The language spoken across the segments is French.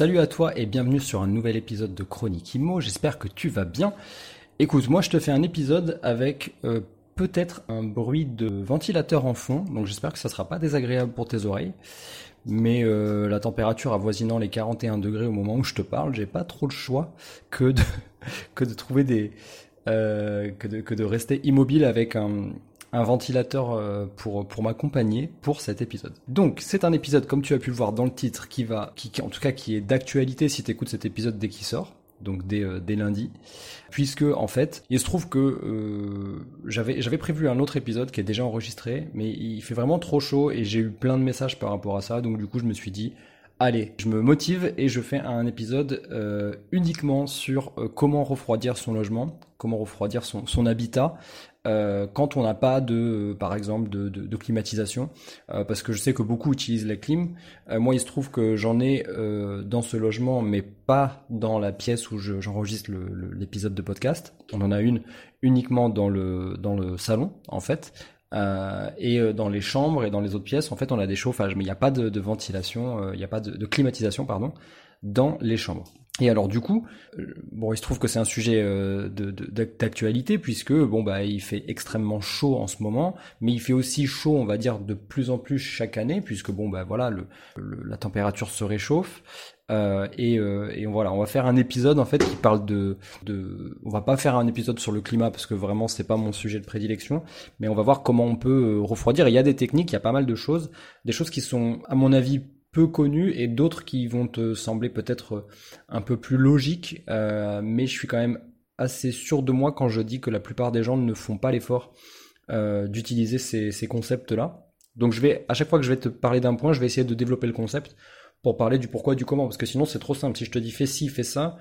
Salut à toi et bienvenue sur un nouvel épisode de Chronique Imo. J'espère que tu vas bien. Écoute, moi je te fais un épisode avec euh, peut-être un bruit de ventilateur en fond, donc j'espère que ça sera pas désagréable pour tes oreilles. Mais euh, la température avoisinant les 41 degrés au moment où je te parle, j'ai pas trop le choix que de trouver des euh, que de rester immobile avec un un ventilateur euh, pour pour m'accompagner pour cet épisode. Donc c'est un épisode comme tu as pu le voir dans le titre qui va qui, en tout cas qui est d'actualité si tu écoutes cet épisode dès qu'il sort. Donc dès, euh, dès lundi, puisque en fait, il se trouve que euh, j'avais j'avais prévu un autre épisode qui est déjà enregistré, mais il fait vraiment trop chaud et j'ai eu plein de messages par rapport à ça, donc du coup je me suis dit allez, je me motive et je fais un épisode uniquement sur comment refroidir son logement, comment refroidir son, son habitat euh, quand on n'a pas de, par exemple, de, de, de climatisation, parce que je sais que beaucoup utilisent la clim. moi, il se trouve que j'en ai dans ce logement, mais pas dans la pièce où j'enregistre l'épisode de podcast. On en a une uniquement dans le dans le salon, en fait. Euh, et euh, dans les chambres et dans les autres pièces, en fait, on a des chauffages, mais il n'y a pas de, de ventilation, euh, il n'y a pas de, climatisation, pardon, dans les chambres. Et alors du coup, bon, il se trouve que c'est un sujet d'actualité puisque bon bah il fait extrêmement chaud en ce moment, mais il fait aussi chaud, on va dire, de plus en plus chaque année puisque bon bah voilà, le, la température se réchauffe euh, et, euh, et, voilà, on va faire un épisode en fait qui parle de, de, on va pas faire un épisode sur le climat parce que vraiment c'est pas mon sujet de prédilection, mais on va voir comment on peut euh, refroidir. il y a des techniques, il y a pas mal de choses, des choses qui sont à mon avis peu connues et d'autres qui vont te sembler peut-être un peu plus logiques, euh, mais je suis quand même assez sûr de moi quand je dis que la plupart des gens ne font pas l'effort euh, d'utiliser ces, ces concepts-là. Donc je vais, à chaque fois que je vais te parler d'un point, je vais essayer de développer le concept pour parler du pourquoi du comment parce que sinon c'est trop simple si je te dis fais ci fais ça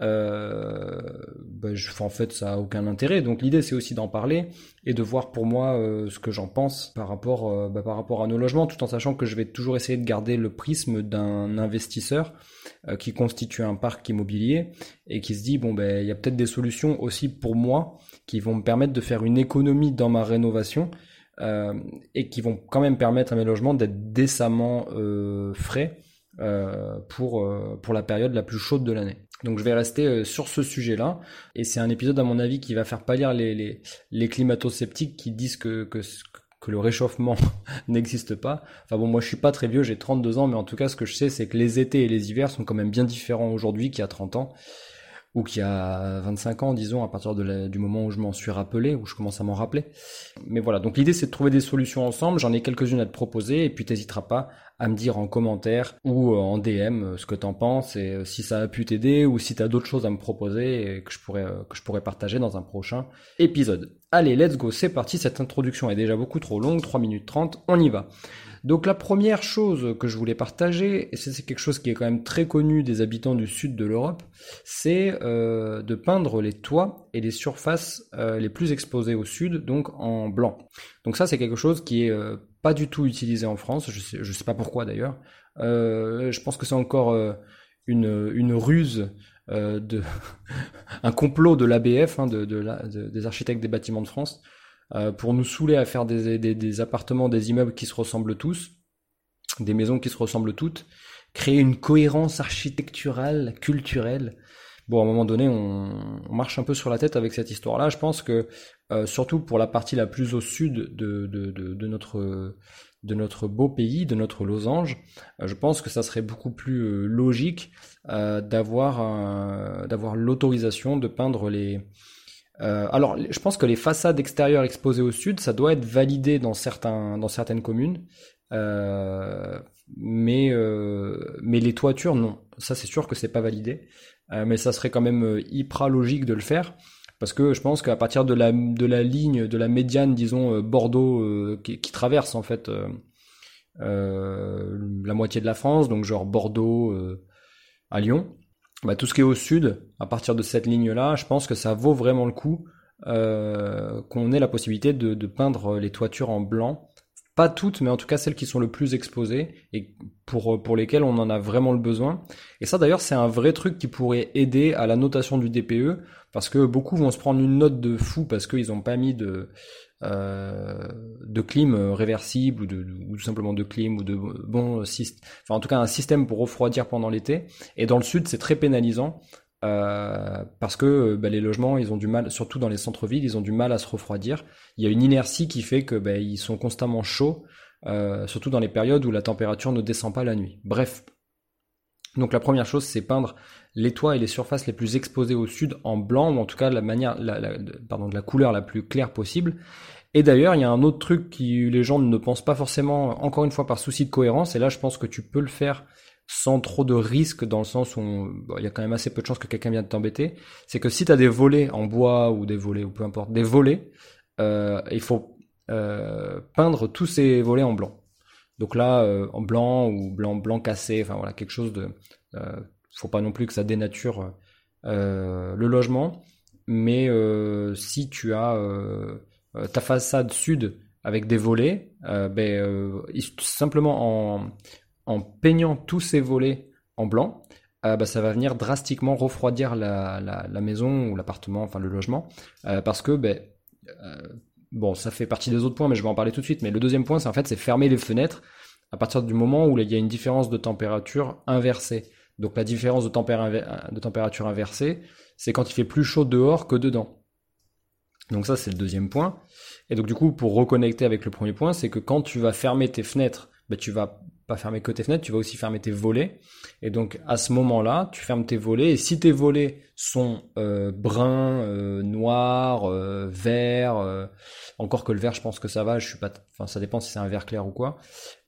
euh, ben je, en fait ça a aucun intérêt donc l'idée c'est aussi d'en parler et de voir pour moi euh, ce que j'en pense par rapport euh, ben, par rapport à nos logements tout en sachant que je vais toujours essayer de garder le prisme d'un investisseur euh, qui constitue un parc immobilier et qui se dit bon ben il y a peut-être des solutions aussi pour moi qui vont me permettre de faire une économie dans ma rénovation euh, et qui vont quand même permettre à mes logements d'être décemment frais pour, pour la période la plus chaude de l'année. Donc je vais rester euh, sur ce sujet-là. Et c'est un épisode, à mon avis, qui va faire pâlir les, les, les climato-sceptiques qui disent que, que, que le réchauffement n'existe pas. Enfin bon, moi je suis pas très vieux, j'ai 32 ans, mais en tout cas ce que je sais, c'est que les étés et les hivers sont quand même bien différents aujourd'hui qu'il y a 30 ans ou qui a 25 ans, disons, à partir du moment où je m'en suis rappelé, où je commence à m'en rappeler. Mais voilà, donc l'idée c'est de trouver des solutions ensemble, j'en ai quelques-unes à te proposer, et puis t'hésiteras pas à me dire en commentaire ou euh, en DM euh, ce que t'en penses, et euh, si ça a pu t'aider, ou si t'as d'autres choses à me proposer, et que je pourrais, que je pourrais partager dans un prochain épisode. Allez, let's go, c'est parti, cette introduction est déjà beaucoup trop longue, 3 minutes 30, on y va. Donc la première chose que je voulais partager, et c'est quelque chose qui est quand même très connu des habitants du sud de l'Europe, c'est euh, de peindre les toits et les surfaces euh, les plus exposées au sud, donc en blanc. Donc ça c'est quelque chose qui est euh, pas du tout utilisé en France, je sais, je sais pas pourquoi d'ailleurs. Euh, je pense que c'est encore euh, une, une ruse de un complot de l'ABF, hein, de, de, de, des architectes des bâtiments de France, euh, pour nous saouler à faire des, des, des, appartements, des immeubles qui se ressemblent tous, des maisons qui se ressemblent toutes, créer une cohérence architecturale, culturelle. Bon, à un moment donné, on, on marche un peu sur la tête avec cette histoire-là. Je pense que, euh, surtout pour la partie la plus au sud de, de, de, de, notre de notre beau pays, de notre losange, euh, je pense que ça serait beaucoup plus euh, logique euh, d'avoir l'autorisation de peindre les euh, alors, je pense que les façades extérieures exposées au sud, ça doit être validé dans certains, dans certaines communes, euh, mais euh, mais les toitures, non. Ça, c'est sûr que c'est pas validé, mais ça serait quand même hyper logique de le faire. Parce que je pense qu'à partir de la, de la ligne, de la médiane, disons, Bordeaux, qui, traverse en fait la moitié de la France, donc genre Bordeaux à Lyon, bah, tout ce qui est au sud, à partir de cette ligne-là, je pense que ça vaut vraiment le coup euh, qu'on ait la possibilité de, de, peindre les toitures en blanc. Pas toutes, mais en tout cas celles qui sont le plus exposées et pour, pour lesquelles on en a vraiment le besoin. Et ça d'ailleurs c'est un vrai truc qui pourrait aider à la notation du DPE parce que beaucoup vont se prendre une note de fou parce qu'ils n'ont pas mis de, de clim réversible ou, tout simplement de clim ou de bon système, enfin en tout cas un système pour refroidir pendant l'été. Et dans le sud, c'est très pénalisant euh, parce que bah, les logements, ils ont du mal, surtout dans les centres-villes, ils ont du mal à se refroidir. Il y a une inertie qui fait que bah, ils sont constamment chauds, euh, surtout dans les périodes où la température ne descend pas la nuit. Bref. Donc la première chose, c'est peindre les toits et les surfaces les plus exposées au sud en blanc, ou en tout cas la manière, la, la, pardon, de la couleur la plus claire possible. Et d'ailleurs, il y a un autre truc qui les gens ne pensent pas forcément, encore une fois par souci de cohérence, et là je pense que tu peux le faire sans trop de risques dans le sens où il y a quand même assez peu de chances que quelqu'un vienne t'embêter, c'est que si tu as des volets en bois ou des volets ou peu importe, des volets, euh, il faut euh, peindre tous ces volets en blanc. Donc là, euh, en blanc ou blanc blanc cassé, enfin voilà quelque chose de euh, faut pas non plus que ça dénature euh, le logement, mais si tu as ta façade sud avec des volets, ben, simplement en, peignant tous ces volets en blanc, bah, ça va venir drastiquement refroidir la, la, la maison ou l'appartement, enfin le logement, parce que ben, bon, ça fait partie des autres points, mais je vais en parler tout de suite. Mais le deuxième point, c'est en fait, c'est fermer les fenêtres à partir du moment où il y a une différence de température inversée. Donc la différence de, température inversée, c'est quand il fait plus chaud dehors que dedans. Donc ça, c'est le deuxième point. Et donc du coup, pour reconnecter avec le premier point, c'est que quand tu vas fermer tes fenêtres, ben, tu vas pas fermer que tes fenêtres, tu vas aussi fermer tes volets. Et donc à ce moment-là, tu fermes tes volets. Et si tes volets sont euh, bruns, euh, noirs, euh, verts, euh, encore que le vert, je pense que ça va. Je suis pas, enfin ça dépend si c'est un vert clair ou quoi.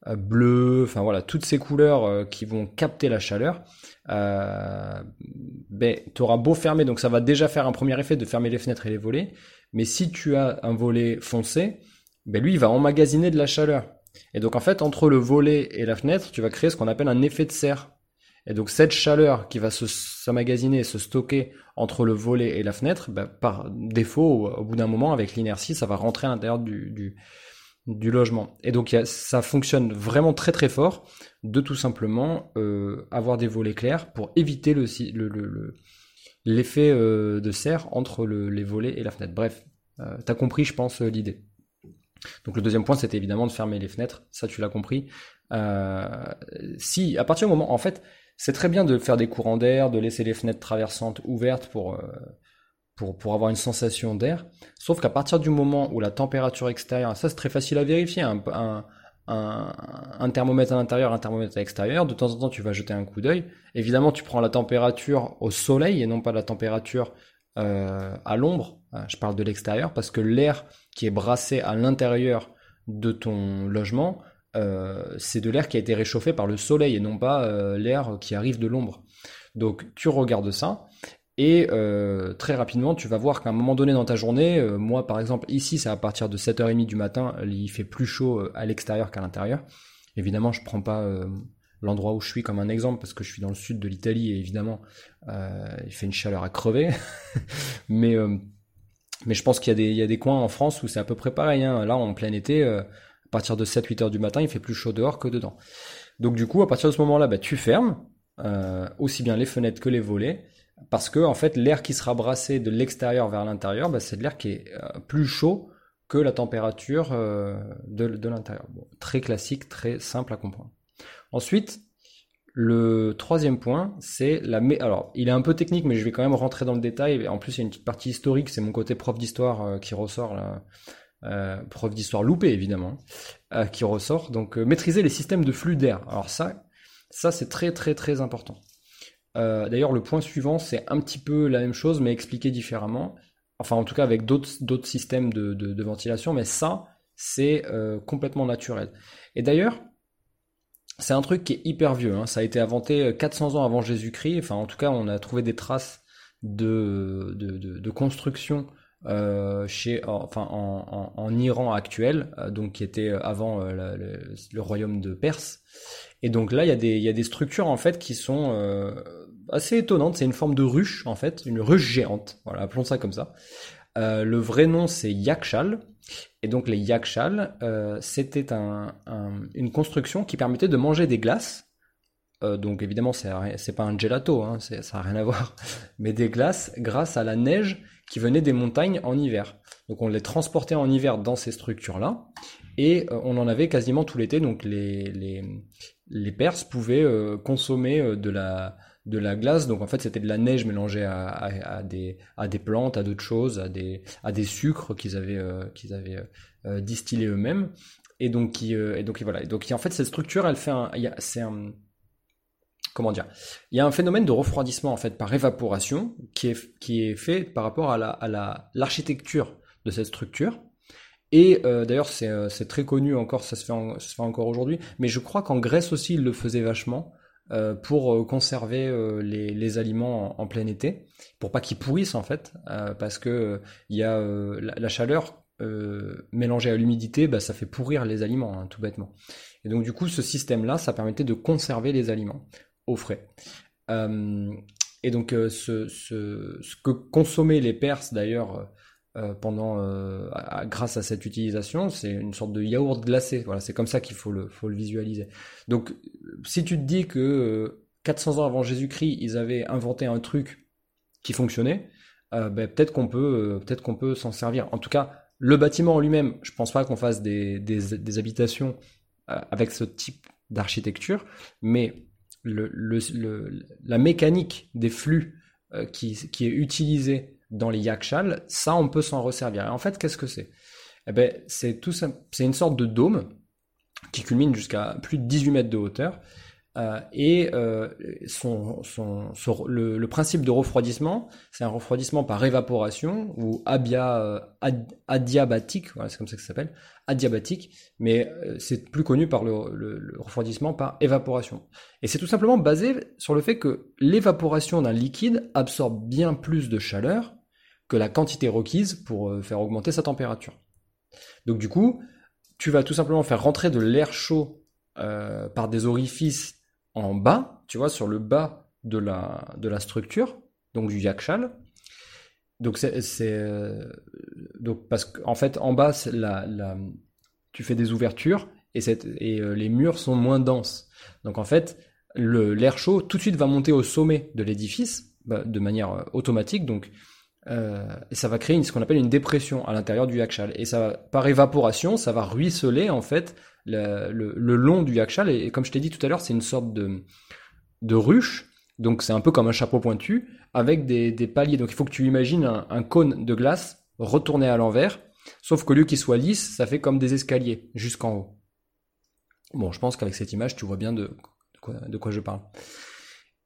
Euh, bleu, enfin voilà, toutes ces couleurs qui vont capter la chaleur. Ben, tu auras beau fermer, donc ça va déjà faire un premier effet de fermer les fenêtres et les volets. Mais si tu as un volet foncé, ben lui, il va emmagasiner de la chaleur. Et donc en fait, entre le volet et la fenêtre, tu vas créer ce qu'on appelle un effet de serre. Et donc cette chaleur qui va s'emmagasiner, se stocker entre le volet et la fenêtre, ben, par défaut, au, bout d'un moment, avec l'inertie, ça va rentrer à l'intérieur du, logement. Et donc ça fonctionne vraiment très très fort de tout simplement euh, avoir des volets clairs pour éviter le l'effet euh, de serre entre les volets et la fenêtre. Bref, euh, t'as compris, je pense, l'idée. Donc le deuxième point, c'était évidemment de fermer les fenêtres. Ça, tu l'as compris. si à partir du moment, en fait, c'est très bien de faire des courants d'air, de laisser les fenêtres traversantes ouvertes pour pour, pour avoir une sensation d'air. Sauf qu'à partir du moment où la température extérieure, ça c'est très facile à vérifier, un, un, un, un thermomètre à l'intérieur, un thermomètre à l'extérieur, de temps en temps tu vas jeter un coup d'œil. Évidemment tu prends la température au soleil et non pas la température euh, à l'ombre. Euh, je parle de l'extérieur parce que l'air qui est brassé à l'intérieur de ton logement, euh, c'est de l'air qui a été réchauffé par le soleil et non pas euh, l'air qui arrive de l'ombre. Donc tu regardes ça et euh, très rapidement, tu vas voir qu'à un moment donné dans ta journée, moi par exemple ici, c'est à partir de 7h30 du matin, il fait plus chaud à l'extérieur qu'à l'intérieur. Évidemment, je prends pas l'endroit où je suis comme un exemple parce que je suis dans le sud de l'Italie et évidemment, il fait une chaleur à crever. mais mais je pense qu'il y, a des, coins en France où c'est à peu près pareil. Hein. Là, en plein été, à partir de 7-8 heures du matin, il fait plus chaud dehors que dedans. Donc du coup, à partir de ce moment-là, bah, tu fermes aussi bien les fenêtres que les volets parce que en fait l'air qui sera brassé de l'extérieur vers l'intérieur, bah, c'est de l'air qui est euh, plus chaud que la température euh, de, l'intérieur. Très classique, très simple à comprendre. Ensuite, le troisième point, c'est la... Alors, il est un peu technique, mais je vais quand même rentrer dans le détail. En plus, il y a une petite partie historique, c'est mon côté prof d'histoire euh, qui ressort là. Euh, prof d'histoire loupé évidemment, euh, qui ressort. Donc, maîtriser les systèmes de flux d'air. Alors ça, ça c'est très très très important. D'ailleurs, le point suivant, c'est un petit peu la même chose, mais expliqué différemment. Enfin, en tout cas, avec d'autres systèmes de, ventilation, mais ça, c'est complètement naturel. Et d'ailleurs, c'est un truc qui est hyper vieux. Hein. Ça a été inventé 400 euh, ans avant Jésus-Christ. Enfin, en tout cas, on a trouvé des traces de, construction chez, enfin, en, Iran actuel, donc qui était avant le, royaume de Perse. Et donc là, il y, a des, y a des structures en fait qui sont assez étonnante. C'est une forme de ruche en fait, une ruche géante. Voilà, appelons ça comme ça. Euh, le vrai nom c'est Yakshal. Et donc les Yakshal, euh, c'était un, une construction qui permettait de manger des glaces. Euh, donc évidemment c'est pas un gelato, hein, ça n'a rien à voir, mais des glaces grâce à la neige qui venait des montagnes en hiver. Donc on les transportait en hiver dans ces structures-là et euh, on en avait quasiment tout l'été. Donc les, Perses pouvaient consommer de la, de la glace. Donc en fait c'était de la neige mélangée à, à, des, à des plantes, à d'autres choses, à des, à des sucres qu'ils avaient, qu'ils avaient distillés eux-mêmes. Et donc, qui, et donc voilà. Et donc en fait cette structure, elle fait un, c'est comment dire? Il y a un phénomène de refroidissement en fait par évaporation qui est qui est fait par rapport à la à la l'architecture de cette structure. Et euh, d'ailleurs, euh, c'est très connu encore, ça se fait, ça se fait encore aujourd'hui. Mais je crois qu'en Grèce aussi, ils le faisaient vachement euh, pour conserver les, les, aliments en, plein été, pour pas qu'ils pourrissent en fait, parce que il y a la, chaleur mélangée à l'humidité, bah, ça fait pourrir les aliments, hein, tout bêtement. Et donc du coup, ce système-là, ça permettait de conserver les aliments au frais. et donc, ce, que consommaient les Perses d'ailleurs euh, pendant, euh, grâce à cette utilisation, c'est une sorte de yaourt glacé. Voilà, c'est comme ça qu'il faut le, faut le visualiser. Donc, si tu te dis que 400 euh, ans avant Jésus-Christ, ils avaient inventé un truc qui fonctionnait, ben, peut-être qu'on peut, peut-être qu'on peut s'en servir. En tout cas, le bâtiment en lui-même, je pense pas qu'on fasse des, des, des habitations avec ce type d'architecture, mais le, le, le, la mécanique des flux qui, qui est utilisée dans les yakshals, ça on peut s'en resservir. Et en fait, qu'est-ce que c'est? Eh ben, c'est tout c'est une sorte de dôme qui culmine jusqu'à plus de 18 mètres de hauteur. Euh, et euh, son, son, le, principe de refroidissement, c'est un refroidissement par évaporation ou euh, adiabatique, voilà, c'est comme ça que ça s'appelle, adiabatique, mais c'est plus connu par le, le, refroidissement par évaporation. Et c'est tout simplement basé sur le fait que l'évaporation d'un liquide absorbe bien plus de chaleur que la quantité requise pour euh, faire augmenter sa température. Donc du coup, tu vas tout simplement faire rentrer de l'air chaud euh, par des orifices en bas, tu vois, sur le bas de la, de la structure, donc du yakshal. Donc c'est euh, donc parce qu'en fait en bas la, tu fais des ouvertures et les murs sont moins denses. Donc en fait l'air chaud tout de suite va monter au sommet de l'édifice bah, de manière automatique. Donc euh, et ça va créer ce qu'on appelle une dépression à l'intérieur du yakshal. Et ça, par évaporation, ça va ruisseler en fait le, long du yakshal. Et, comme je t'ai dit tout à l'heure, c'est une sorte de, de ruche. Donc c'est un peu comme un chapeau pointu avec des, paliers. Donc il faut que tu imagines un, cône de glace retourné à l'envers. Sauf qu'au lieu qu'il soit lisse, ça fait comme des escaliers jusqu'en haut. Bon, je pense qu'avec cette image, tu vois bien de quoi je parle.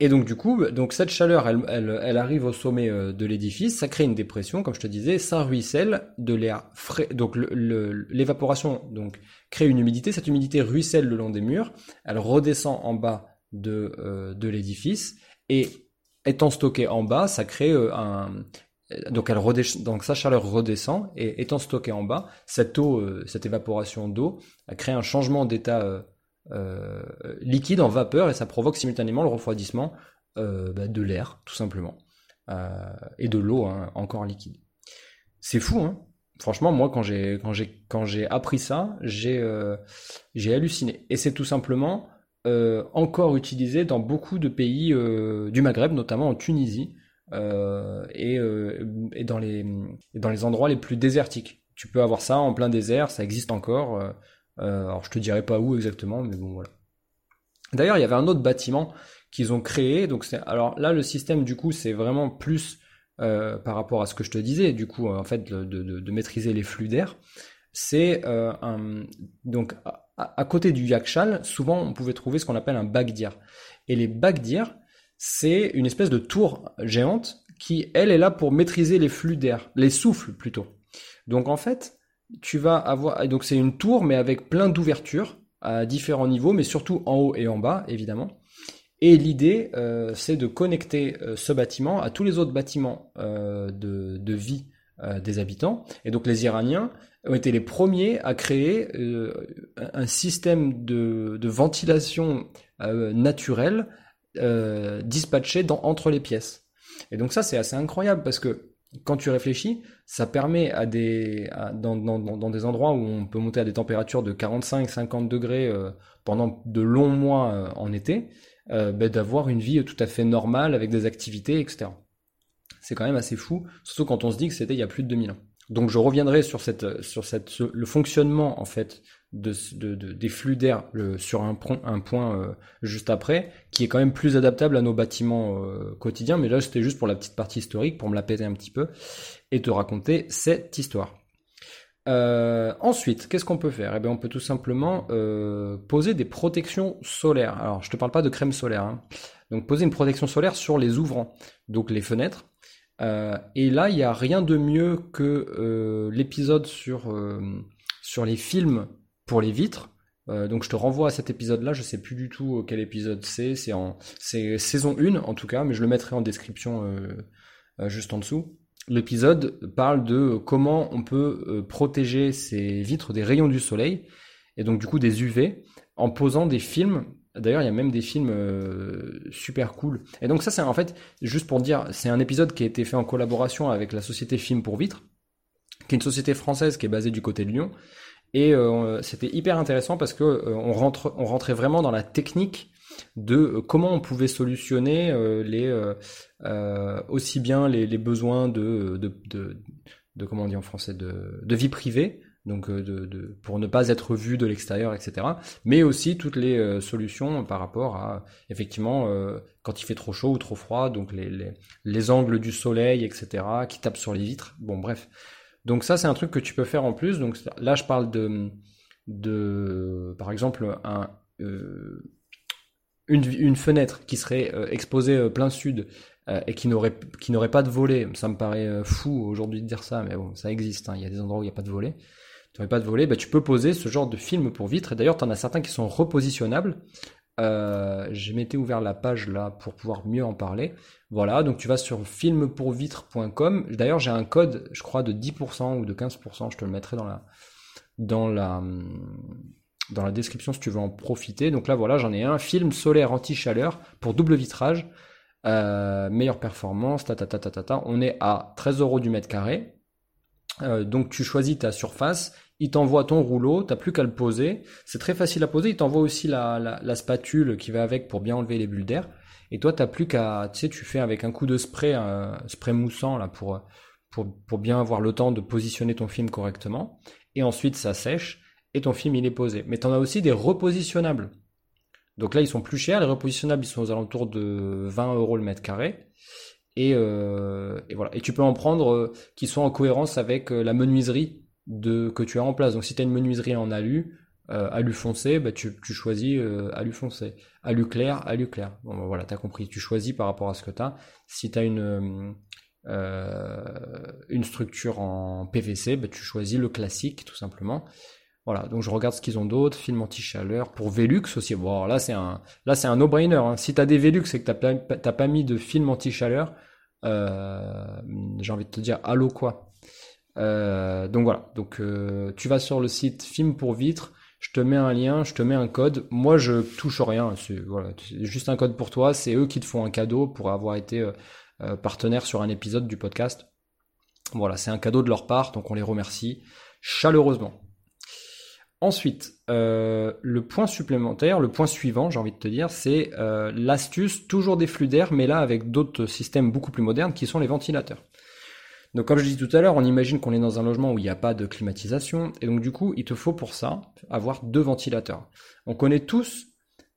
Et donc du coup, donc cette chaleur, elle, arrive au sommet euh, de l'édifice, ça crée une dépression, comme je te disais, ça ruisselle de l'air frais. Donc l'évaporation donc crée une humidité, cette humidité ruisselle le long des murs, elle redescend en bas de, euh, l'édifice. Et étant stockée en bas, ça crée euh, un donc elle redescend, donc sa chaleur redescend. Et étant stockée en bas, cette eau, cette évaporation d'eau, a créé un changement d'état liquide en vapeur et ça provoque simultanément le refroidissement euh, bah, de l'air, tout simplement, euh, et de l'eau hein, encore liquide. C'est fou, hein Franchement, moi, quand j'ai quand j'ai quand j'ai appris ça, j'ai j'ai halluciné. Et c'est tout simplement encore utilisé dans beaucoup de pays du Maghreb, notamment en Tunisie. et, et, dans les dans les endroits les plus désertiques. Tu peux avoir ça en plein désert, ça existe encore. Euh, alors je te dirai pas où exactement, mais bon voilà. D'ailleurs, il y avait un autre bâtiment qu'ils ont créé. Donc alors là, le système du coup, c'est vraiment plus euh, par rapport à ce que je te disais, du coup, en fait, de, de, maîtriser les flux d'air. C'est euh, un donc à, côté du yakshal, souvent on pouvait trouver ce qu'on appelle un bagdir. Et les bagdirs, c'est une espèce de tour géante qui, elle, est là pour maîtriser les flux d'air, les souffles plutôt. Donc en fait, tu vas avoir donc c'est une tour mais avec plein d'ouvertures à différents niveaux, mais surtout en haut et en bas évidemment. Et l'idée, euh, c'est de connecter euh, ce bâtiment à tous les autres bâtiments euh, de, vie des habitants. Et donc les Iraniens ont été les premiers à créer un système de, ventilation naturelle dispatchés dans, entre les pièces. Et donc ça, c'est assez incroyable parce que quand tu réfléchis, ça permet à des, dans, dans, dans, des endroits où on peut monter à des températures de 45-50 degrés euh, pendant de longs mois euh, en été, euh, ben, d'avoir une vie tout à fait normale avec des activités, etc. C'est quand même assez fou, surtout quand on se dit que c'était il y a plus de 2000 ans. Donc je reviendrai sur cette, sur cette, le fonctionnement en fait de, de, des flux d'air sur un, un point euh, juste après, qui est quand même plus adaptable à nos bâtiments euh, quotidiens. Mais là, c'était juste pour la petite partie historique, pour me la péter un petit peu et te raconter cette histoire. Euh, ensuite, qu'est-ce qu'on peut faire? Eh bien, on peut tout simplement poser des protections solaires. Alors, je te parle pas de crème solaire. Hein. Donc, poser une protection solaire sur les ouvrants, donc les fenêtres. et là, il n'y a rien de mieux que l'épisode sur sur les films pour les vitres. Euh, donc je te renvoie à cet épisode-là, je sais plus du tout quel épisode c'est, c'est en saison 1 en tout cas, mais je le mettrai en description euh, euh, juste en dessous. L'épisode parle de comment on peut protéger ces vitres des rayons du soleil et donc du coup des UV en posant des films. D'ailleurs, il y a même des films super cool. Et donc ça c'est en fait juste pour dire, c'est un épisode qui a été fait en collaboration avec la société Film pour Vitres, qui est une société française qui est basée du côté de Lyon et euh, c'était hyper intéressant parce que euh, on, rentre, on rentrait vraiment dans la technique de euh, comment on pouvait solutionner les aussi bien les, les besoins de, de, de, de, comment on dit en français de, de vie privée donc de, de, pour ne pas être vu de l'extérieur, etc. Mais aussi toutes les solutions par rapport à effectivement quand il fait trop chaud ou trop froid, donc les, les, les angles du soleil, etc. qui tapent sur les vitres. Bon, bref, donc ça, c'est un truc que tu peux faire en plus. Donc là, je parle de, par exemple, euh, une, fenêtre qui serait euh, exposée euh, plein sud et qui n'aurait qui n'aurait pas de volet. Ça me paraît fou aujourd'hui de dire ça, mais bon, ça existe. Hein. Il y a des endroits où il n'y a pas de volet. Tu n'aurais pas de volet, bah, tu peux poser ce genre de film pour vitre. Et d'ailleurs, tu en as certains qui sont repositionnables. Euh, je m'étais ouvert la page là pour pouvoir mieux en parler. Voilà, donc tu vas sur filmpourvitre.com. D'ailleurs, j'ai un code, je crois, de 10% ou de 15%. Je te le mettrai dans la, dans la, dans la description si tu veux en profiter. Donc là, voilà, j'en ai un film solaire anti-chaleur pour double vitrage. Euh, meilleure performance, ta, On est à 13 euros du mètre carré. Euh, donc tu choisis ta surface il t'envoie ton rouleau, t'as plus qu'à le poser. C'est très facile à poser. Il t'envoie aussi la, spatule qui va avec pour bien enlever les bulles d'air. Et toi, t'as plus qu'à, tu sais, tu fais avec un coup de spray, un spray moussant là pour, pour, pour bien avoir le temps de positionner ton film correctement. Et ensuite, ça sèche et ton film il est posé. Mais t'en as aussi des repositionnables. Donc là, ils sont plus chers. Les repositionnables, ils sont aux alentours de 20 euros le mètre carré. Et, euh, et voilà. Et tu peux en prendre euh, qui sont en cohérence avec euh, la menuiserie de, que tu as en place. Donc si tu as une menuiserie en alu, euh, alu foncé, bah, tu, tu choisis euh, alu foncé. Alu clair, alu clair. Bon bah, voilà, tu as compris. Tu choisis par rapport à ce que tu as. Si tu as une, euh, une structure en PVC, bah, tu choisis le classique tout simplement. Voilà, donc je regarde ce qu'ils ont d'autres, film anti-chaleur, pour Velux aussi. Bon, là c'est un, là c'est un no-brainer. Hein. Si t'as des Velux et que t'as pas, pas mis de film anti-chaleur, euh, j'ai envie de te dire, allô quoi? Euh, donc voilà, euh, tu vas sur le site Film pour vitre, je te mets un lien, je te mets un code. Moi, je touche rien. C'est juste un code pour toi. C'est eux qui te font un cadeau pour avoir été euh, partenaire sur un épisode du podcast. Voilà, c'est un cadeau de leur part, donc on les remercie chaleureusement. Ensuite, le point supplémentaire, le point suivant, j'ai envie de te dire, c'est l'astuce, toujours des flux d'air, mais là avec d'autres systèmes beaucoup plus modernes qui sont les ventilateurs. Donc comme je disais tout à l'heure, on imagine qu'on est dans un logement où il n'y a pas de climatisation, et donc du coup, il te faut pour ça avoir deux ventilateurs. On connaît tous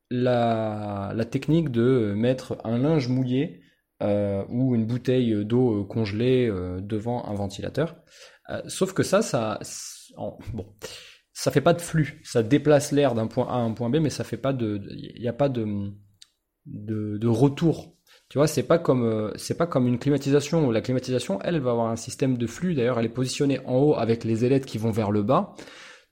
la, technique de mettre un linge mouillé euh, ou une bouteille d'eau congelée euh, devant un ventilateur. Euh, sauf que ça, ça, bon, ça fait pas de flux. Ça déplace l'air d'un point A à un point B, mais ça fait pas de, il n'y a pas de, de, de retour tu vois, c'est pas comme euh, c'est pas comme une climatisation. La climatisation, elle, va avoir un système de flux. D'ailleurs, elle est positionnée en haut avec les ailettes qui vont vers le bas,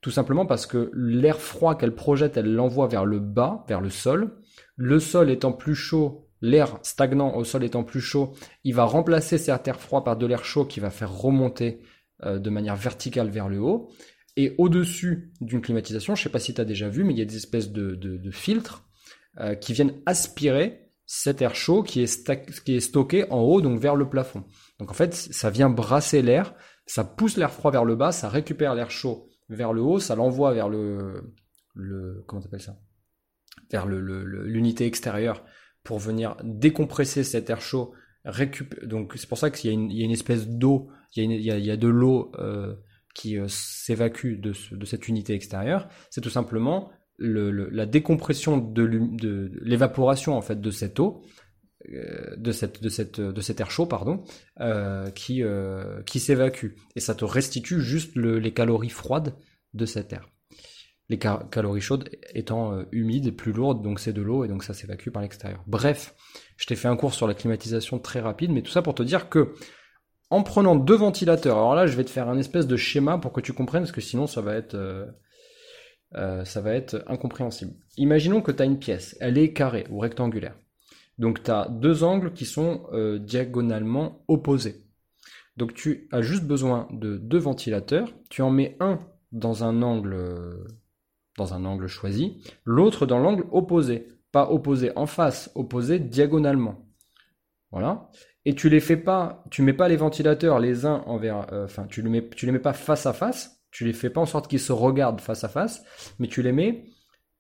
tout simplement parce que l'air froid qu'elle projette, elle l'envoie vers le bas, vers le sol. Le sol étant plus chaud, l'air stagnant au sol étant plus chaud, il va remplacer cet air froid par de l'air chaud qui va faire remonter euh, de manière verticale vers le haut. Et au-dessus d'une climatisation, je sais pas si tu as déjà vu, mais il y a des espèces de, de, filtres euh, qui viennent aspirer cet air chaud qui est, qui est stocké en haut, donc vers le plafond. Donc en fait, ça vient brasser l'air, ça pousse l'air froid vers le bas, ça récupère l'air chaud vers le haut, ça l'envoie vers le, le comment t'appelles ça? Vers l'unité le, extérieure pour venir décompresser cet air chaud. Récup donc c'est pour ça qu'il y, y, a une espèce d'eau, il, il, y a de l'eau euh, qui euh, s'évacue de, de, cette unité extérieure. C'est tout simplement le, la décompression de l'évaporation en fait de cette eau, euh, de cette de cette de cet air chaud pardon, euh, qui euh, qui s'évacue et ça te restitue juste le, les calories froides de cet air. Les calories chaudes étant humides et plus lourdes, donc c'est de l'eau et donc ça s'évacue par l'extérieur. Bref, je t'ai fait un cours sur la climatisation très rapide, mais tout ça pour te dire que en prenant deux ventilateurs, alors là je vais te faire un espèce de schéma pour que tu comprennes, parce que sinon ça va être euh, ça va être incompréhensible. Imaginons que tu as une pièce, elle est carrée ou rectangulaire. Donc tu as deux angles qui sont euh, diagonalement opposés. Donc tu as juste besoin de deux ventilateurs, tu en mets un dans un angle dans un angle choisi, l'autre dans l'angle opposé, pas opposé en face, opposé diagonalement. Voilà. Et tu les fais pas, tu mets pas les ventilateurs les uns envers, euh, enfin tu les mets pas face à face, tu les fais pas en sorte qu'ils se regardent face à face, mais tu les mets,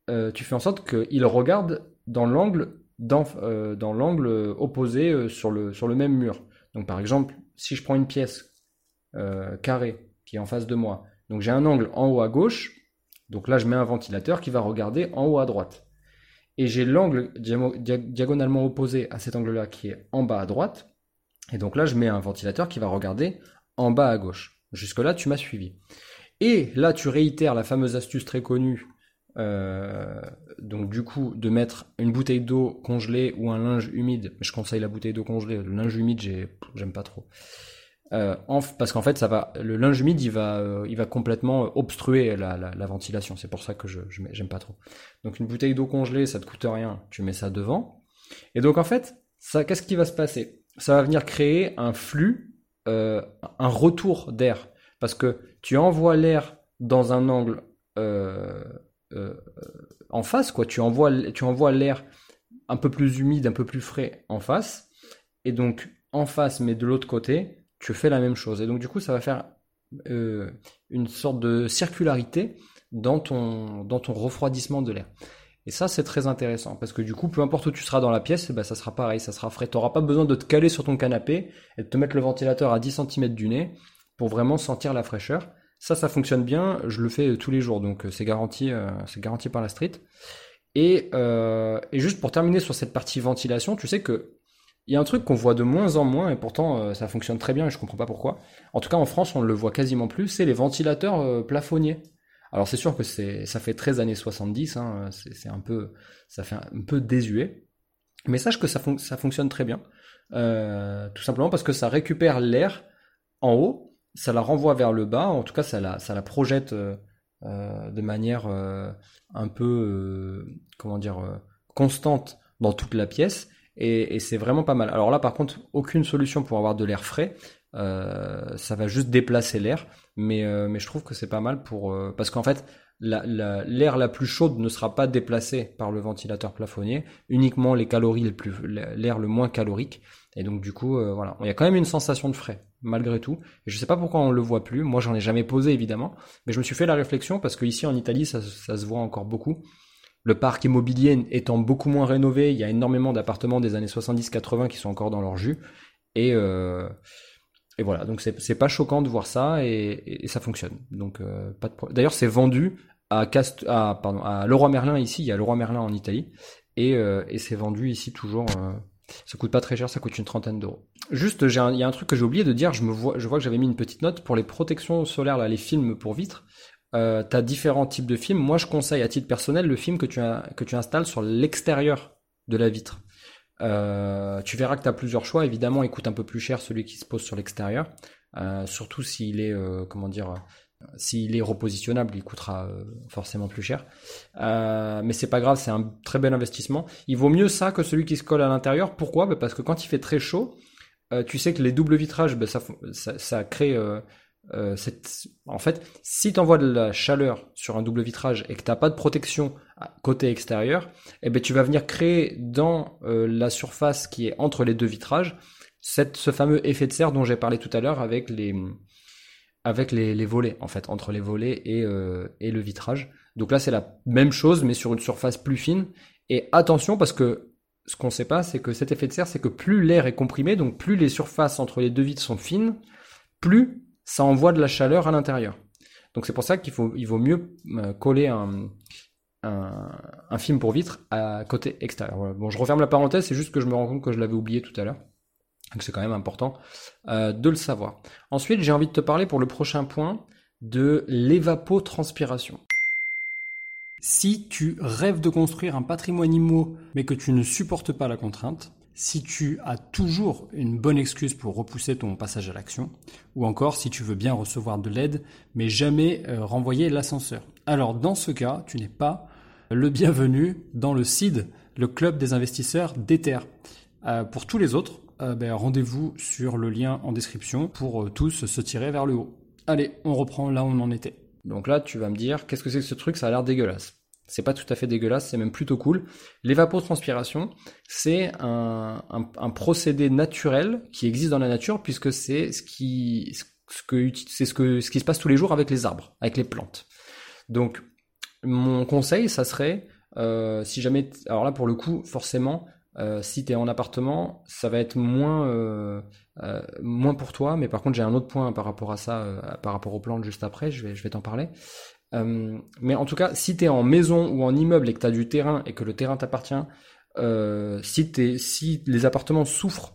euh, tu fais en sorte qu'ils regardent dans l'angle dans, euh, dans l'angle opposé euh, sur, le, sur le même mur. Donc par exemple, si je prends une pièce carrée qui est en face de moi, donc j'ai un angle en haut à gauche, donc là je mets un ventilateur qui va regarder en haut à droite. Et j'ai l'angle diagonalement opposé à cet angle-là qui est en bas à droite. Et donc là je mets un ventilateur qui va regarder en bas à gauche. Jusque-là tu m'as suivi. Et là, tu réitères la fameuse astuce très connue, euh, donc du coup, de mettre une bouteille d'eau congelée ou un linge humide. Je conseille la bouteille d'eau congelée. Le linge humide, j'aime pas trop. Euh, parce qu'en fait, ça va, le linge humide, il va, euh, complètement obstruer la, ventilation. C'est pour ça que je, j'aime pas trop. Donc une bouteille d'eau congelée, ça te coûte rien. Tu mets ça devant. Et donc en fait, qu'est-ce qui va se passer? Ça va venir créer un flux, un retour d'air, parce que tu envoies l'air dans un angle euh, euh, en face, quoi. Tu envoies, l'air un peu plus humide, un peu plus frais en face, et donc en face, mais de l'autre côté, tu fais la même chose. Et donc du coup, ça va faire euh, une sorte de circularité dans ton, dans ton refroidissement de l'air. Et ça, c'est très intéressant parce que du coup, peu importe où tu seras dans la pièce, eh ben, ça sera pareil, ça sera frais. Tu n'auras pas besoin de te caler sur ton canapé et de te mettre le ventilateur à 10 cm du nez pour vraiment sentir la fraîcheur. Ça, ça fonctionne bien. Je le fais tous les jours, donc euh, c'est garanti, euh, c'est garanti par la street. Et, euh, et, juste pour terminer sur cette partie ventilation, tu sais que il y a un truc qu'on voit de moins en moins et pourtant ça fonctionne très bien et je comprends pas pourquoi. En tout cas en France on le voit quasiment plus, c'est les ventilateurs plafonniers. Alors c'est sûr que c'est ça fait 13 années 70, hein, c'est un peu ça fait un peu désuet, mais sache que ça, ça fonctionne très bien, tout simplement parce que ça récupère l'air en haut ça la renvoie vers le bas, en tout cas ça la, ça la projette euh, euh, de manière euh, un peu, comment dire, constante dans toute la pièce, et, c'est vraiment pas mal. Alors là par contre, aucune solution pour avoir de l'air frais, ça va juste déplacer l'air, mais, mais je trouve que c'est pas mal pour... parce qu'en fait, l'air la, la, plus chaude ne sera pas déplacée par le ventilateur plafonnier, uniquement les calories l'air le moins calorique. Et donc du coup, voilà, il y a quand même une sensation de frais malgré tout. Et je sais pas pourquoi on le voit plus. Moi, j'en ai jamais posé évidemment, mais je me suis fait la réflexion parce que ici en Italie, ça, se voit encore beaucoup. Le parc immobilier étant beaucoup moins rénové, il y a énormément d'appartements des années 70-80 qui sont encore dans leur jus. Et, euh, et voilà, donc c'est pas choquant de voir ça et, ça fonctionne. Donc euh, pas de D'ailleurs, c'est vendu à, Cast à, pardon, à Leroy Merlin ici, il y a Leroy Merlin en Italie, et, euh, et c'est vendu ici toujours euh, ça coûte pas très cher, ça coûte une trentaine d'euros. Juste, il y a un truc que j'ai oublié de dire. Je vois, que j'avais mis une petite note pour les protections solaires, les films pour vitres. Euh, as différents types de films. Moi, je conseille à titre personnel le film que tu, installes sur l'extérieur de la vitre. Euh, tu verras que tu as plusieurs choix. Évidemment, il coûte un peu plus cher celui qui se pose sur l'extérieur, euh, surtout s'il est, comment dire, s'il est repositionnable, il coûtera euh, forcément plus cher. Euh, mais c'est pas grave, c'est un très bel investissement. Il vaut mieux ça que celui qui se colle à l'intérieur. Pourquoi? Bah, Parce que quand il fait très chaud, euh, tu sais que les doubles vitrages, bah, ça, crée euh, en fait, si tu envoies de la chaleur sur un double vitrage et que tu n'as pas de protection côté extérieur, eh ben, tu vas venir créer dans la surface qui est entre les deux vitrages cette, ce fameux effet de serre dont j'ai parlé tout à l'heure avec les, avec les, volets, en fait, entre les volets et, euh, et le vitrage. Donc là, c'est la même chose, mais sur une surface plus fine. Et attention, parce que ce qu'on ne sait pas, c'est que cet effet de serre, c'est que plus l'air est comprimé, donc plus les surfaces entre les deux vitres sont fines, plus ça envoie de la chaleur à l'intérieur. Donc c'est pour ça qu'il faut, il vaut mieux euh, coller un, un, film pour vitre à côté extérieur. Bon, je referme la parenthèse, c'est juste que je me rends compte que je l'avais oublié tout à l'heure. C'est quand même important euh, de le savoir. Ensuite, j'ai envie de te parler pour le prochain point de l'évapotranspiration. Si tu rêves de construire un patrimoine immo mais que tu ne supportes pas la contrainte, si tu as toujours une bonne excuse pour repousser ton passage à l'action, ou encore si tu veux bien recevoir de l'aide, mais jamais euh, renvoyer l'ascenseur. Alors dans ce cas, tu n'es pas le bienvenu dans le CID, le club des investisseurs d'Ether. Euh, pour tous les autres, euh, ben, rendez-vous sur le lien en description pour tous se tirer vers le haut. Allez, on reprend là où on en était. Donc là, tu vas me dire, qu'est-ce que c'est que ce truc? Ça a l'air dégueulasse. C'est pas tout à fait dégueulasse, c'est même plutôt cool. L'évapotranspiration, c'est un, procédé naturel qui existe dans la nature puisque c'est ce qui, ce que, c'est ce que, ce qui se passe tous les jours avec les arbres, avec les plantes. Donc, mon conseil, ça serait, euh, si jamais, alors là pour le coup, forcément, euh, si tu es en appartement, ça va être moins, euh, moins pour toi, mais par contre j'ai un autre point par rapport à ça, par rapport aux plantes juste après, je vais, t'en parler. Euh, mais en tout cas, si tu es en maison ou en immeuble et que tu as du terrain et que le terrain t'appartient, euh, si, les appartements souffrent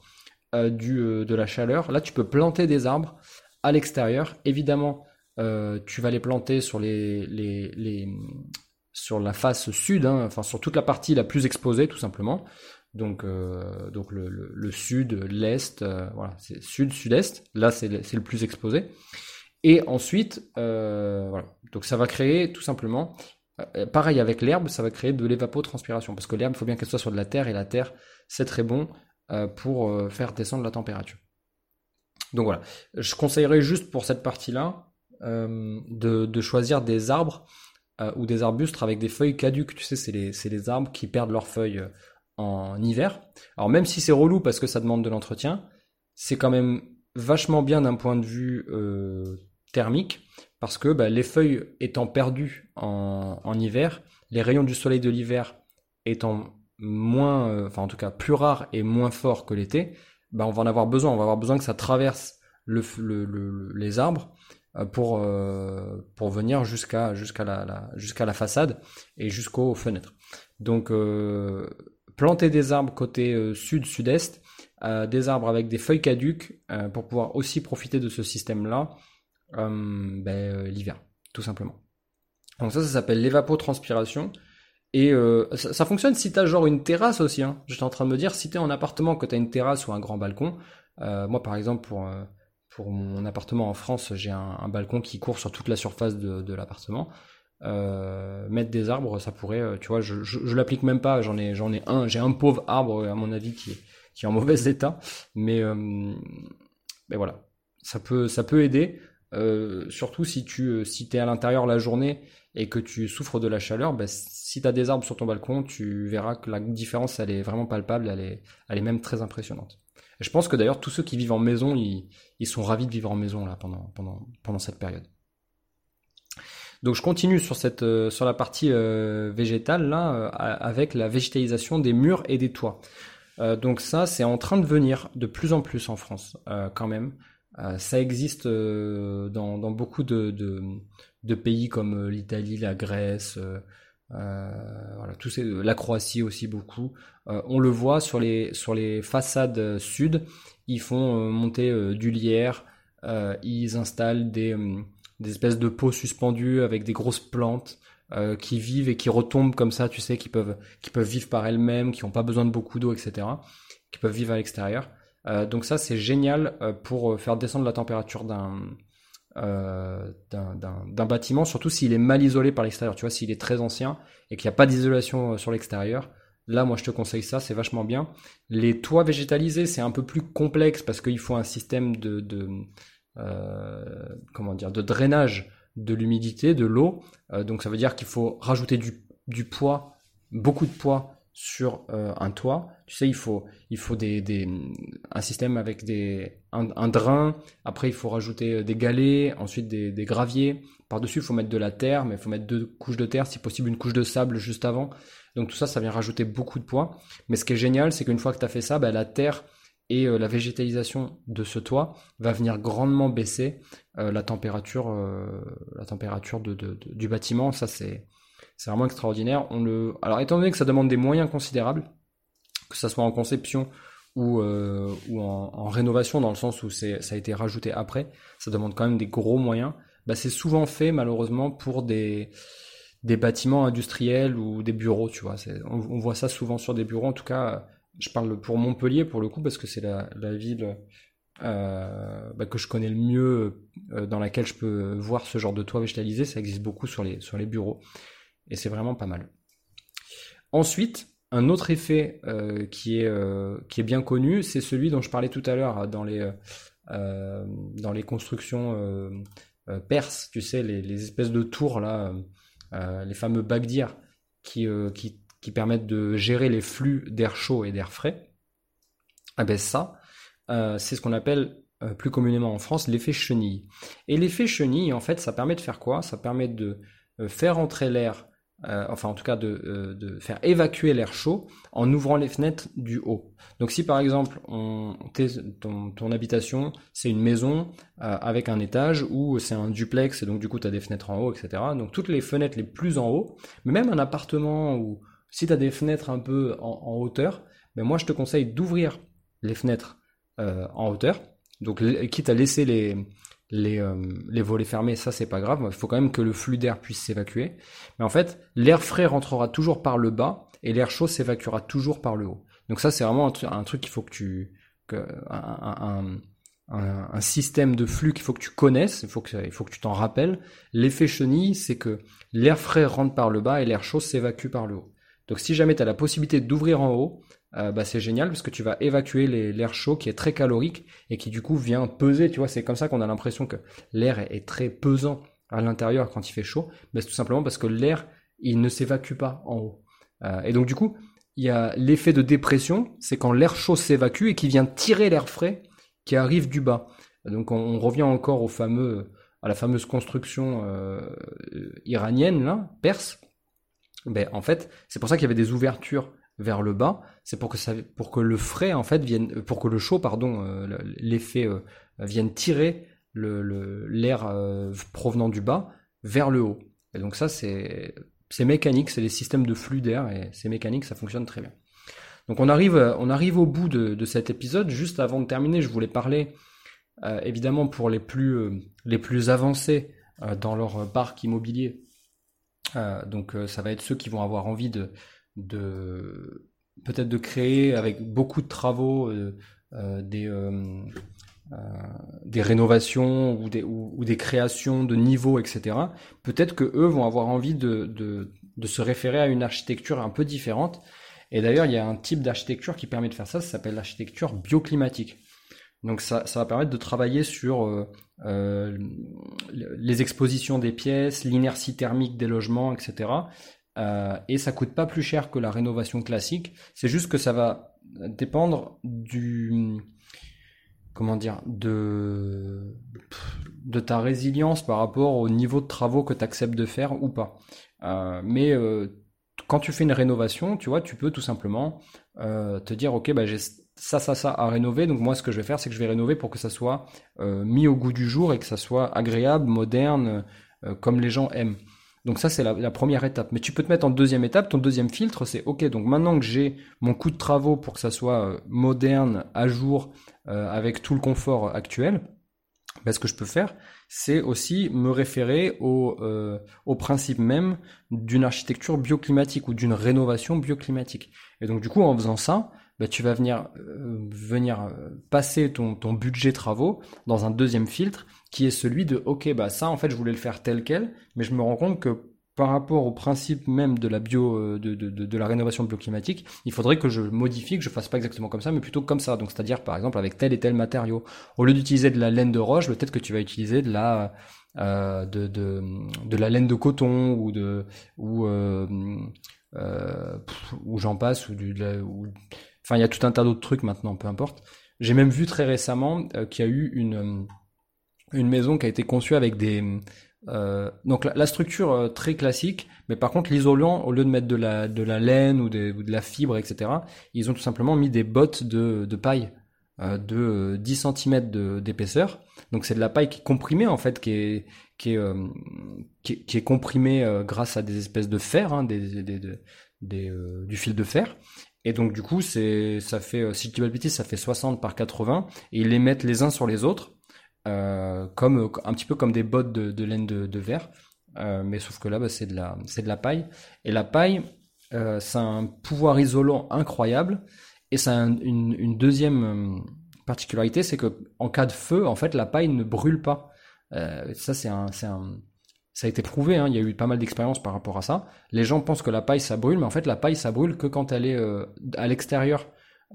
euh, du, de la chaleur, là tu peux planter des arbres à l'extérieur. Évidemment, tu vas les planter sur, les sur la face sud, hein, enfin sur toute la partie la plus exposée tout simplement. Donc, donc le, sud, l'est, voilà, c'est sud, sud-est. Là, c'est le, plus exposé. Et ensuite, euh, voilà. Donc ça va créer tout simplement, euh, pareil avec l'herbe, ça va créer de l'évapotranspiration. Parce que l'herbe, il faut bien qu'elle soit sur de la terre, et la terre, c'est très bon euh, pour faire descendre la température. Donc voilà, je conseillerais juste pour cette partie-là de, choisir des arbres ou des arbustes avec des feuilles caduques. Tu sais, c'est les, les, arbres qui perdent leurs feuilles en hiver. Alors même si c'est relou parce que ça demande de l'entretien, c'est quand même vachement bien d'un point de vue thermique parce que bah, les feuilles étant perdues en, hiver, les rayons du soleil de l'hiver étant moins, euh, enfin en tout cas plus rares et moins forts que l'été, bah, on va en avoir besoin. On va avoir besoin que ça traverse le, les arbres euh, pour, euh, pour venir jusqu'à la, la façade et jusqu'aux fenêtres. Donc planter des arbres côté sud-sud-est, des arbres avec des feuilles caduques pour pouvoir aussi profiter de ce système-là euh, ben, euh, l'hiver, tout simplement. Donc ça, ça s'appelle l'évapotranspiration. Et euh, ça, fonctionne si t'as genre une terrasse aussi. Hein. J'étais en train de me dire, si t'es en appartement, que t'as une terrasse ou un grand balcon. moi, par exemple, pour pour mon appartement en France, j'ai un, balcon qui court sur toute la surface de, l'appartement. Mettre des arbres, ça pourrait, tu vois, je, je, l'applique même pas. J'en ai j'en ai un, j'ai un pauvre arbre à mon avis qui est qui est en mauvais état, mais mais voilà, ça peut ça peut aider. Euh, surtout si tu euh, si es à l'intérieur la journée et que tu souffres de la chaleur, bah, si tu as des arbres sur ton balcon, tu verras que la différence elle est vraiment palpable, elle est, elle est même très impressionnante. je pense que d'ailleurs tous ceux qui vivent en maison, ils, ils, sont ravis de vivre en maison là pendant, pendant, pendant cette période. Donc je continue sur cette euh, sur la partie végétale là avec la végétalisation des murs et des toits. donc ça c'est en train de venir de plus en plus en France quand même. Euh, ça existe euh, dans, beaucoup de, pays comme euh, l'Italie, la Grèce, voilà, tous ces, la Croatie aussi beaucoup. on le voit sur les, sur les façades sud, ils font monter du lierre, ils installent des, des espèces de pots suspendus avec des grosses plantes. qui vivent et qui retombent comme ça, tu sais, qui peuvent, qui peuvent vivre par elles-mêmes, qui n'ont pas besoin de beaucoup d'eau, etc., qui peuvent vivre à l'extérieur. Euh, donc ça, c'est génial euh, pour euh, faire descendre la température d'un d'un bâtiment, surtout s'il est mal isolé par l'extérieur. Tu vois, s'il est très ancien et qu'il n'y a pas d'isolation sur l'extérieur, là, moi, je te conseille ça, c'est vachement bien. Les toits végétalisés, c'est un peu plus complexe parce qu'il faut un système de, de comment dire de drainage de l'humidité, de l'eau. donc ça veut dire qu'il faut rajouter du, du poids, beaucoup de poids sur un toit. Tu sais, il faut, il faut des, des un système avec des, un, drain. Après, il faut rajouter des galets, ensuite des, des graviers. Par-dessus, il faut mettre de la terre, mais il faut mettre deux couches de terre, si possible une couche de sable juste avant. Donc tout ça, ça vient rajouter beaucoup de poids. Mais ce qui est génial, c'est qu'une fois que tu as fait ça, bah, la terre et euh, la végétalisation de ce toit va venir grandement baisser euh, la température, euh, la température du bâtiment. Ça, c'est vraiment extraordinaire. On le, alors étant donné que ça demande des moyens considérables, que ça soit en conception ou, ou en, rénovation dans le sens où ça a été rajouté après, ça demande quand même des gros moyens. Bah, c'est souvent fait malheureusement pour des des bâtiments industriels ou des bureaux, tu vois. On, voit ça souvent sur des bureaux. En tout cas, je parle pour Montpellier pour le coup parce que c'est la, ville euh, bah, que je connais le mieux, euh, dans laquelle je peux voir ce genre de toit végétalisé. Ça existe beaucoup sur les bureaux et c'est vraiment pas mal. Ensuite, un autre effet euh, qui est bien connu, c'est celui dont je parlais tout à l'heure dans les constructions perses, tu sais, les, espèces de tours là les fameux bagdirs qui, qui, permettent de gérer les flux d'air chaud et d'air frais, eh ben ça, euh, c'est ce qu'on appelle plus communément en France l'effet chenille. Et l'effet chenille, en fait, ça permet de faire quoi? Ça permet de faire entrer l'air euh, enfin en tout cas de, euh, faire évacuer l'air chaud en ouvrant les fenêtres du haut. Donc si par exemple on, ton, ton habitation c'est une maison euh, avec un étage ou c'est un duplex et donc du coup tu as des fenêtres en haut, etc. Donc toutes les fenêtres les plus en haut, mais même un appartement où si tu as des fenêtres un peu en, hauteur, ben moi je te conseille d'ouvrir les fenêtres en hauteur. Donc quitte à laisser les, les, euh, les volets fermés, ça c'est pas grave. Il faut quand même que le flux d'air puisse s'évacuer. Mais en fait, l'air frais rentrera toujours par le bas et l'air chaud s'évacuera toujours par le haut. Donc ça c'est vraiment un, truc qu'il faut que tu, que, un, un, un, système de flux qu'il faut que tu connaisses. Il faut que, il faut que tu t'en rappelles. L'effet chenille, c'est que l'air frais rentre par le bas et l'air chaud s'évacue par le haut. Donc si jamais tu as la possibilité d'ouvrir en haut, euh, bah, c'est génial parce que tu vas évacuer l'air chaud qui est très calorique et qui du coup vient peser, tu vois, c'est comme ça qu'on a l'impression que l'air est, très pesant à l'intérieur quand il fait chaud, mais c'est tout simplement parce que l'air, il ne s'évacue pas en haut. Euh, et donc du coup, il y a l'effet de dépression, c'est quand l'air chaud s'évacue et qui vient tirer l'air frais qui arrive du bas. Donc on, revient encore au fameux, à la fameuse construction euh, iranienne, là, perse. Ben, en fait, c'est pour ça qu'il y avait des ouvertures vers le bas, c'est pour que ça, pour que le frais en fait vienne, pour que le chaud, pardon, euh, l'effet euh, vienne tirer le l'air euh, provenant du bas vers le haut. Et donc ça c'est c'est mécanique, c'est des systèmes de flux d'air et c'est mécanique, ça fonctionne très bien. Donc on arrive on arrive au bout de, de cet épisode. Juste avant de terminer, je voulais parler évidemment pour les plus les plus avancés dans leur parc immobilier. Donc ça va être ceux qui vont avoir envie de peut-être de créer avec beaucoup de travaux euh, euh, des euh, des rénovations ou des, ou, des créations de niveaux, etc. Peut-être que eux vont avoir envie de, de, se référer à une architecture un peu différente. Et d'ailleurs, il y a un type d'architecture qui permet de faire ça, ça s'appelle l'architecture bioclimatique. Donc ça, va permettre de travailler sur euh, les expositions des pièces, l'inertie thermique des logements, etc. Euh, et ça coûte pas plus cher que la rénovation classique. C'est juste que ça va dépendre du comment dire de ta résilience par rapport au niveau de travaux que tu acceptes de faire ou pas. Euh, mais euh, quand tu fais une rénovation, tu vois, tu peux tout simplement euh, te dire ok bah j'ai ça ça ça à rénover donc moi ce que je vais faire c'est que je vais rénover pour que ça soit euh, mis au goût du jour et que ça soit agréable, moderne, euh, comme les gens aiment. Donc ça, c'est la, première étape. Mais tu peux te mettre en deuxième étape. Ton deuxième filtre, c'est OK, donc maintenant que j'ai mon coût de travaux pour que ça soit euh, moderne, à jour, avec tout le confort actuel, ben, ce que je peux faire, c'est aussi me référer au, au principe même d'une architecture bioclimatique ou d'une rénovation bioclimatique. Et donc du coup, en faisant ça, ben, tu vas venir, venir passer ton, ton budget travaux dans un deuxième filtre qui est celui de ok bah ça en fait je voulais le faire tel quel mais je me rends compte que par rapport au principe même de la bio, euh, de, de, de, la rénovation bioclimatique, il faudrait que je modifie, que je fasse pas exactement comme ça, mais plutôt comme ça. Donc, c'est-à-dire, par exemple, avec tel et tel matériau. Au lieu d'utiliser de la laine de roche, peut-être que tu vas utiliser de la, euh, de, de, de, la laine de coton ou de, ou, euh, euh, ou j'en passe, ou du, ou, enfin, il y a tout un tas d'autres trucs maintenant, peu importe. J'ai même vu très récemment euh, qu'il y a eu une, une maison qui a été conçue avec des, euh, donc la, structure euh, très classique, mais par contre l'isolant, au lieu de mettre de la, de la laine ou, de la fibre, etc., ils ont tout simplement mis des bottes de, de paille euh, de 10 cm d'épaisseur. Donc c'est de la paille qui est comprimée en fait, qui est, qui est, qui est, comprimée grâce à des espèces de fer, hein, des, des, des, du fil de fer. Et donc du coup, c'est ça fait, si je dis pas ça fait 60 par 80, et ils les mettent les uns sur les autres. Euh, comme un petit peu comme des bottes de, laine de, verre, euh, mais sauf que là, bah, c'est de la c'est de la paille. Et la paille, euh, c'est un pouvoir isolant incroyable. Et ça a une, deuxième particularité, c'est que en cas de feu, en fait, la paille ne brûle pas. ça, c'est un, un, ça a été prouvé. Hein, il y a eu pas mal d'expériences par rapport à ça. Les gens pensent que la paille ça brûle, mais en fait, la paille ça brûle que quand elle est à l'extérieur.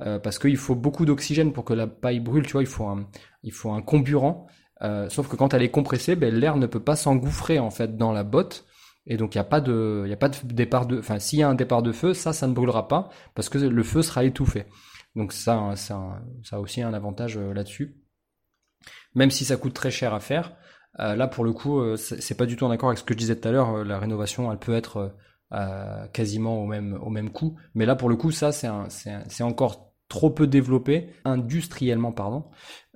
Euh, parce qu'il faut beaucoup d'oxygène pour que la paille brûle, tu vois, il faut un, il faut un comburant. Euh, sauf que quand elle est compressée, ben, l'air ne peut pas s'engouffrer en fait dans la botte. Et donc il n'y a pas de, il a pas de départ de, enfin s'il y a un départ de feu, ça, ça ne brûlera pas parce que le feu sera étouffé. Donc ça, ça, ça a aussi un avantage euh, là-dessus. Même si ça coûte très cher à faire, là pour le coup, c'est pas du tout en accord avec ce que je disais tout à l'heure. la rénovation, elle peut être quasiment au même au même coût. Mais là pour le coup, ça c'est encore trop peu développé industriellement pardon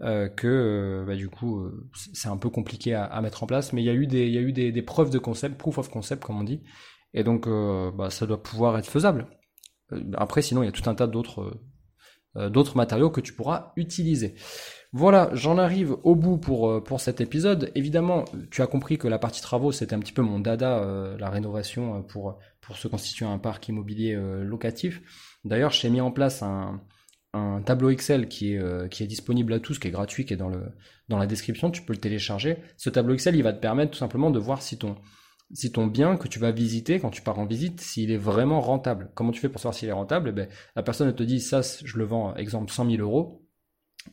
euh, que euh, bah, du coup euh, c'est un peu compliqué à, mettre en place mais il y a eu des il y a eu des, preuves de concept proof of concept comme on dit et donc bah, ça doit pouvoir être faisable après sinon il y a tout un tas d'autres d'autres matériaux que tu pourras utiliser voilà, j'en arrive au bout pour, pour cet épisode. Évidemment, tu as compris que la partie travaux, c'était un petit peu mon dada, la rénovation pour, pour se constituer un parc immobilier locatif. D'ailleurs, j'ai mis en place un, un tableau Excel qui est, euh, qui est disponible à tous, qui est gratuit, qui est dans, le, dans la description, tu peux le télécharger. Ce tableau Excel, il va te permettre tout simplement de voir si ton, si ton bien que tu vas visiter, quand tu pars en visite, s'il est vraiment rentable. Comment tu fais pour savoir s'il est rentable? Eh ben, La personne te dit, ça, je le vends, exemple, 100 000 euros.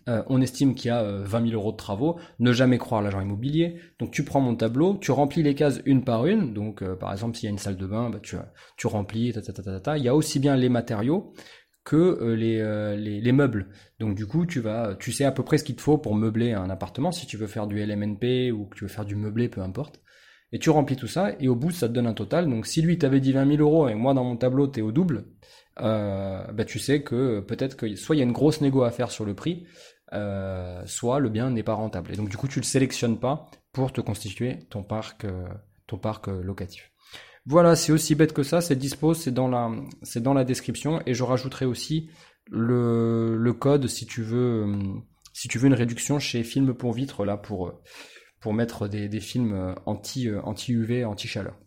Euh, on estime qu'il y a 20 euh, 000 euros de travaux, ne jamais croire l'agent immobilier. Donc tu prends mon tableau, tu remplis les cases une par une. Donc par exemple s'il y a une salle de bain, bah, tu, tu remplis, ta, ta, ta, ta, Il y a aussi bien les matériaux, que euh, euh, les, les, meubles. Donc du coup, tu vas, tu sais à peu près ce qu'il te faut pour meubler un appartement, si tu veux faire du LMNP ou que tu veux faire du meublé, peu importe. Et tu remplis tout ça, et au bout, ça te donne un total. Donc si lui t'avait dit 20 000 euros et moi dans mon tableau t'es au double, euh, bah, tu sais que peut-être que soit il y a une grosse négo à faire sur le prix, euh, soit le bien n'est pas rentable. Et donc du coup, tu le sélectionnes pas pour te constituer ton parc, ton parc locatif. Voilà, c'est aussi bête que ça, c'est dispo, c'est dans la, c'est dans la description et je rajouterai aussi le, le code si tu veux, euh, si tu veux une réduction chez Film pour vitre là pour, euh, pour mettre des, des films euh, anti, anti UV, anti chaleur.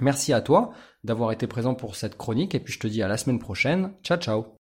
Merci à toi d'avoir été présent pour cette chronique et puis je te dis à la semaine prochaine. Ciao ciao.